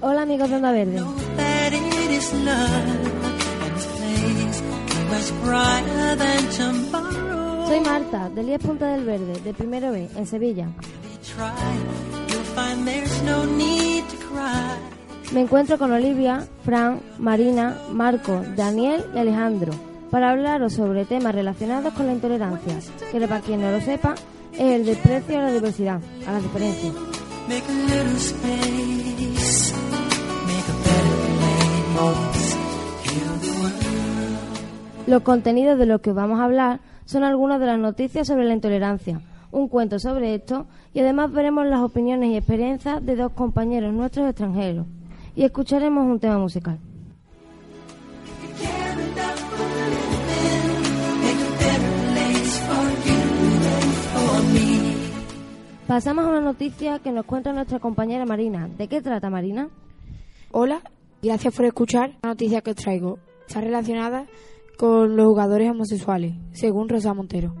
Hola amigos de Onda Verde. Soy Marta, del 10 Punta del Verde, de Primero B, en Sevilla. Me encuentro con Olivia, Fran, Marina, Marco, Daniel y Alejandro para hablaros sobre temas relacionados con la intolerancia, que para quien no lo sepa es el desprecio a la diversidad, a las diferencias. Los contenidos de los que vamos a hablar son algunas de las noticias sobre la intolerancia, un cuento sobre esto y además veremos las opiniones y experiencias de dos compañeros nuestros extranjeros. Y escucharemos un tema musical. Pasamos a una noticia que nos cuenta nuestra compañera Marina. ¿De qué trata Marina? Hola, gracias por escuchar la noticia que os traigo. Está relacionada con los jugadores homosexuales, según Rosa Montero.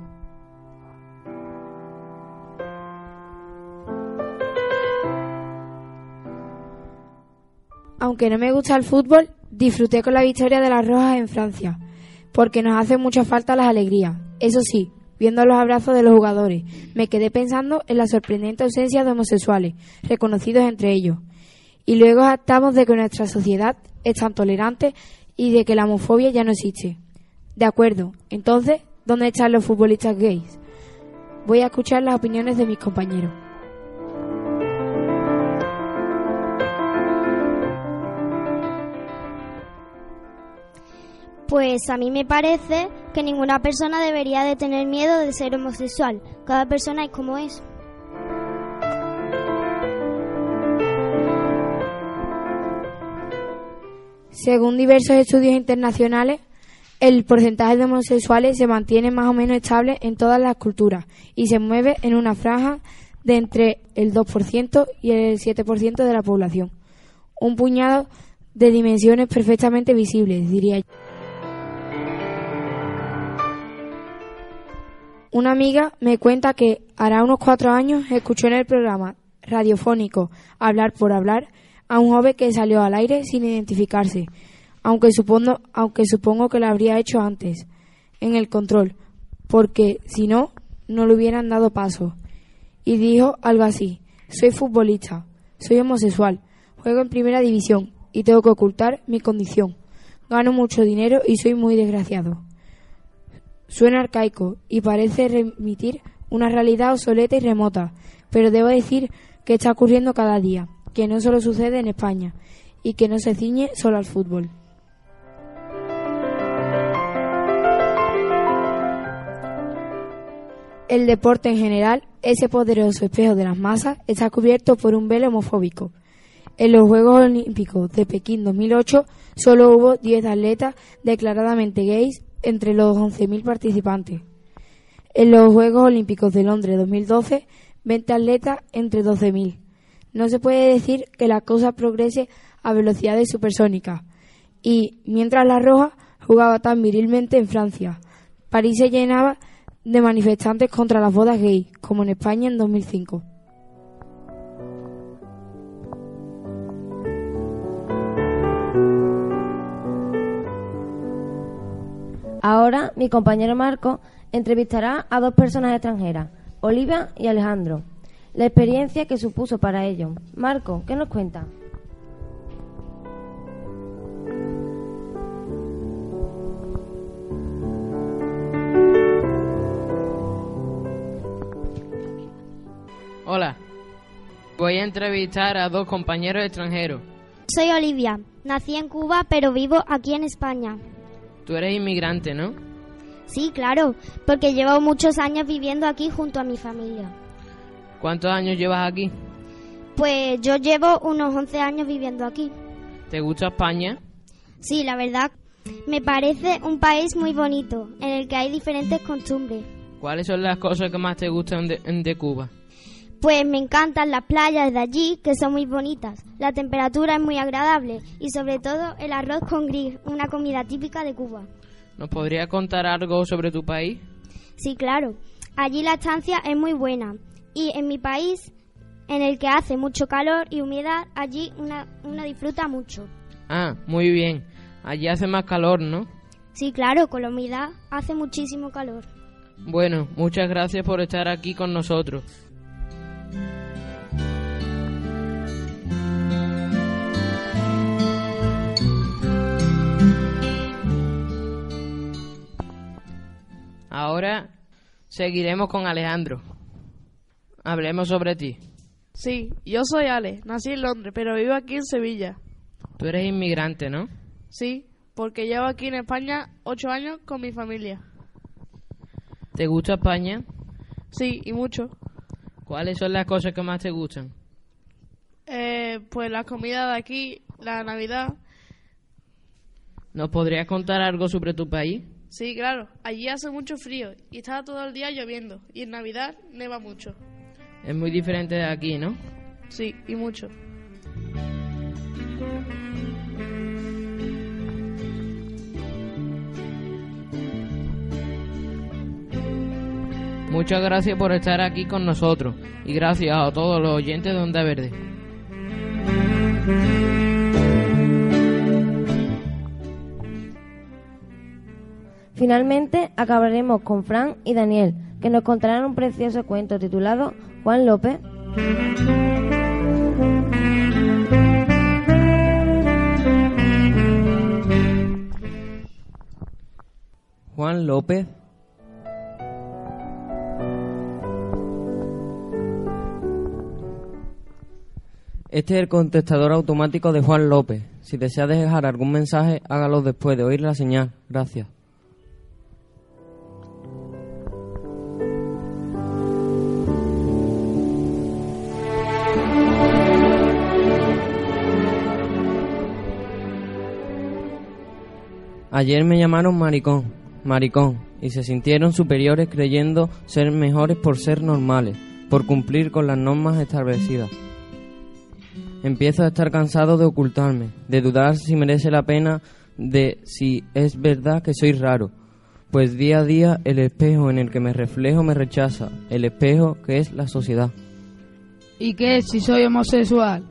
Aunque no me gusta el fútbol, disfruté con la victoria de las Rojas en Francia, porque nos hace mucha falta las alegrías. Eso sí, viendo los abrazos de los jugadores, me quedé pensando en la sorprendente ausencia de homosexuales, reconocidos entre ellos. Y luego actamos de que nuestra sociedad es tan tolerante y de que la homofobia ya no existe. De acuerdo, entonces, ¿dónde están los futbolistas gays? Voy a escuchar las opiniones de mis compañeros. Pues a mí me parece que ninguna persona debería de tener miedo de ser homosexual. Cada persona es como es. Según diversos estudios internacionales, el porcentaje de homosexuales se mantiene más o menos estable en todas las culturas y se mueve en una franja de entre el 2% y el 7% de la población. Un puñado de dimensiones perfectamente visibles, diría yo. Una amiga me cuenta que hará unos cuatro años escuchó en el programa radiofónico Hablar por Hablar a un joven que salió al aire sin identificarse, aunque supongo, aunque supongo que lo habría hecho antes, en el control, porque si no, no le hubieran dado paso. Y dijo algo así, soy futbolista, soy homosexual, juego en primera división y tengo que ocultar mi condición. Gano mucho dinero y soy muy desgraciado. Suena arcaico y parece remitir una realidad obsoleta y remota, pero debo decir que está ocurriendo cada día, que no solo sucede en España y que no se ciñe solo al fútbol. El deporte en general, ese poderoso espejo de las masas, está cubierto por un velo homofóbico. En los Juegos Olímpicos de Pekín 2008 solo hubo 10 atletas declaradamente gays entre los 11.000 participantes. En los Juegos Olímpicos de Londres 2012, 20 atletas entre 12.000. No se puede decir que la cosa progrese a velocidades supersónicas. Y mientras la Roja jugaba tan virilmente en Francia, París se llenaba de manifestantes contra las bodas gay, como en España en 2005. Ahora mi compañero Marco entrevistará a dos personas extranjeras, Olivia y Alejandro, la experiencia que supuso para ellos. Marco, ¿qué nos cuenta? Hola, voy a entrevistar a dos compañeros extranjeros. Soy Olivia, nací en Cuba pero vivo aquí en España. Tú eres inmigrante, ¿no? Sí, claro, porque llevo muchos años viviendo aquí junto a mi familia. ¿Cuántos años llevas aquí? Pues yo llevo unos 11 años viviendo aquí. ¿Te gusta España? Sí, la verdad, me parece un país muy bonito, en el que hay diferentes costumbres. ¿Cuáles son las cosas que más te gustan de, de Cuba? Pues me encantan las playas de allí, que son muy bonitas. La temperatura es muy agradable y sobre todo el arroz con gris, una comida típica de Cuba. ¿Nos podría contar algo sobre tu país? Sí, claro. Allí la estancia es muy buena y en mi país en el que hace mucho calor y humedad, allí una, uno disfruta mucho. Ah, muy bien. Allí hace más calor, ¿no? Sí, claro, con la humedad hace muchísimo calor. Bueno, muchas gracias por estar aquí con nosotros. Ahora seguiremos con Alejandro. Hablemos sobre ti. Sí, yo soy Ale, nací en Londres, pero vivo aquí en Sevilla. Tú eres inmigrante, ¿no? Sí, porque llevo aquí en España ocho años con mi familia. ¿Te gusta España? Sí, y mucho. ¿Cuáles son las cosas que más te gustan? Eh, pues la comida de aquí, la Navidad. ¿Nos podrías contar algo sobre tu país? Sí, claro, allí hace mucho frío y está todo el día lloviendo y en Navidad neva mucho. Es muy diferente de aquí, ¿no? Sí, y mucho. Muchas gracias por estar aquí con nosotros y gracias a todos los oyentes de Onda Verde. Finalmente acabaremos con Fran y Daniel, que nos contarán un precioso cuento titulado Juan López. Juan López Este es el contestador automático de Juan López. Si desea dejar algún mensaje, hágalo después de oír la señal. Gracias. Ayer me llamaron maricón, maricón, y se sintieron superiores creyendo ser mejores por ser normales, por cumplir con las normas establecidas. Empiezo a estar cansado de ocultarme, de dudar si merece la pena, de si es verdad que soy raro, pues día a día el espejo en el que me reflejo me rechaza, el espejo que es la sociedad. ¿Y qué si soy homosexual?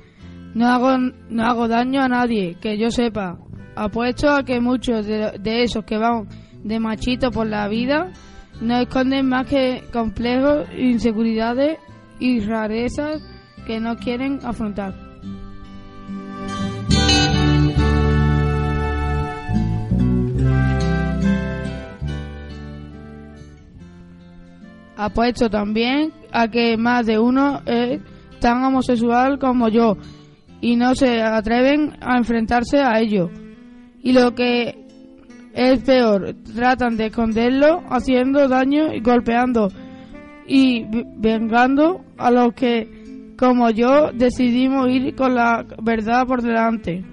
No hago, no hago daño a nadie, que yo sepa. Apuesto a que muchos de, esos que van de machito por la vida no esconden más que complejos, inseguridades y rarezas que no quieren afrontar. Apuesto también a que más de uno es tan homosexual como yo y no se atreven a enfrentarse a ello. Y lo que es peor, tratan de esconderlo haciendo daño y golpeando y vengando a los que, como yo, decidimos ir con la verdad por delante.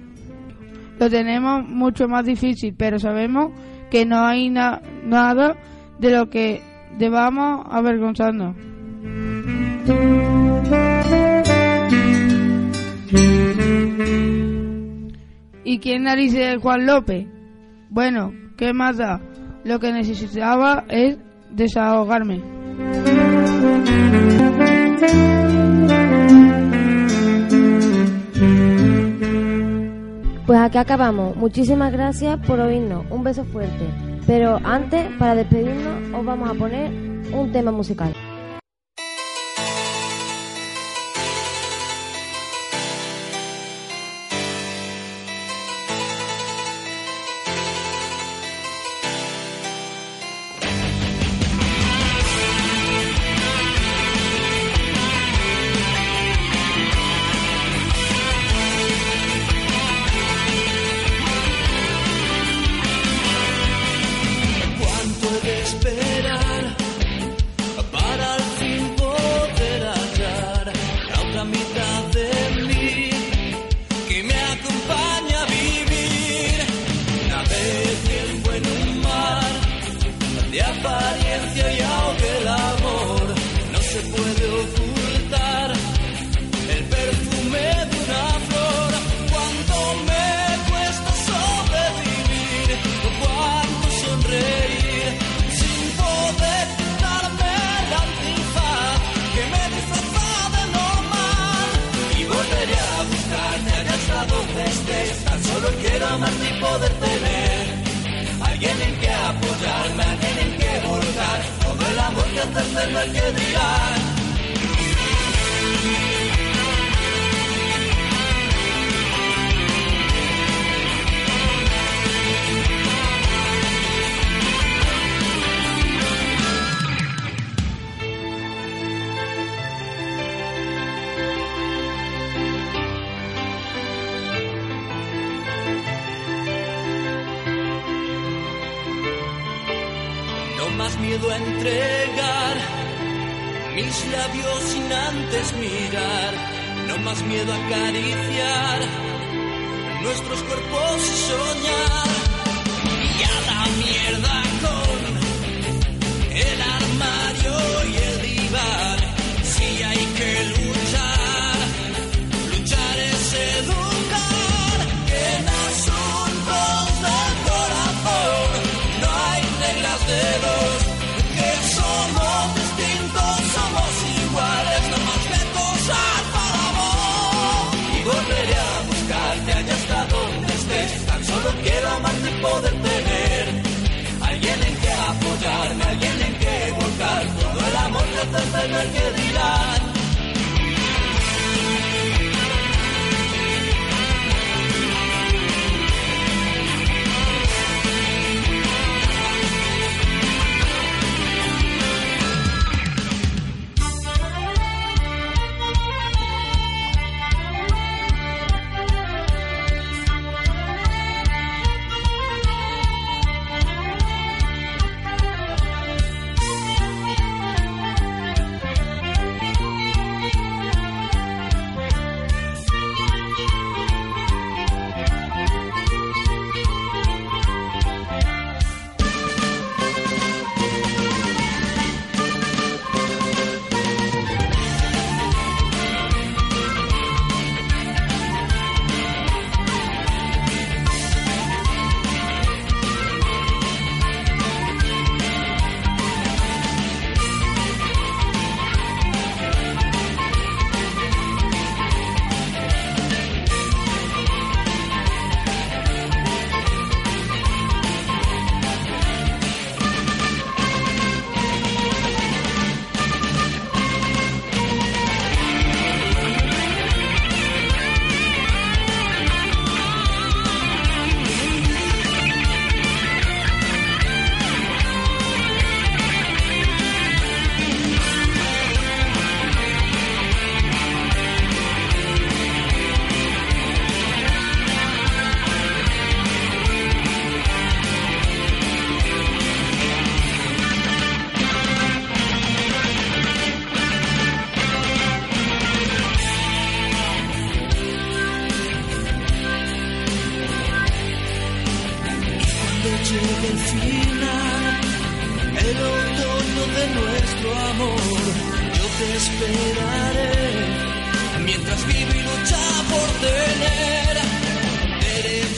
Lo tenemos mucho más difícil, pero sabemos que no hay na- nada de lo que debamos avergonzarnos. ¿Y quién narices es Juan López? Bueno, ¿qué más da? Lo que necesitaba es desahogarme. Pues aquí acabamos. Muchísimas gracias por oírnos. Un beso fuerte. Pero antes, para despedirnos, os vamos a poner un tema musical. Más miedo a acariciar nuestros cuerpos y soñar. Y a la mierda te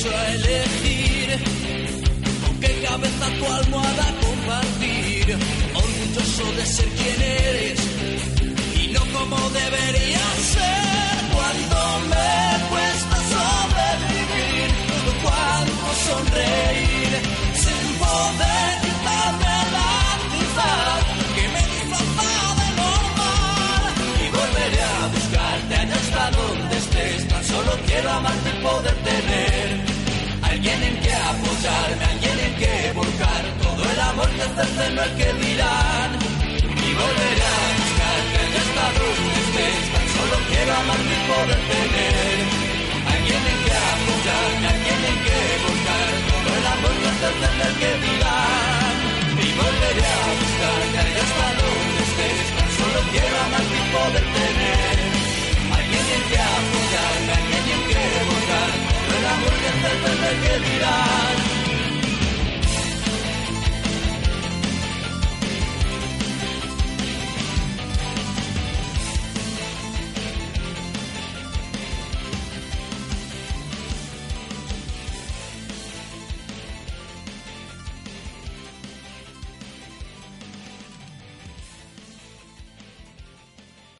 a elegir con qué cabeza tu almohada compartir. Orgulloso de ser quien eres y no como debería ser. Cuando me cuesta sobrevivir, cuando sonreír sin poder quitarme la ansiedad que me disfraza de normal y volveré a buscarte allá hasta donde estés. Tan solo quiero amarte y poder tener alguien en que apoyarme, alguien en que volcar todo el amor que hacerse no hay que dirán. Y volveré a buscarte en esta luz que estés, tan solo quiero amarte y poder tener. Alguien en que apoyarme, alguien en que volcar todo el amor que hacerse no hay que dirán. Y volveré a buscarte en esta luz que estés, tan solo quiero amarte y poder tener. Alguien en que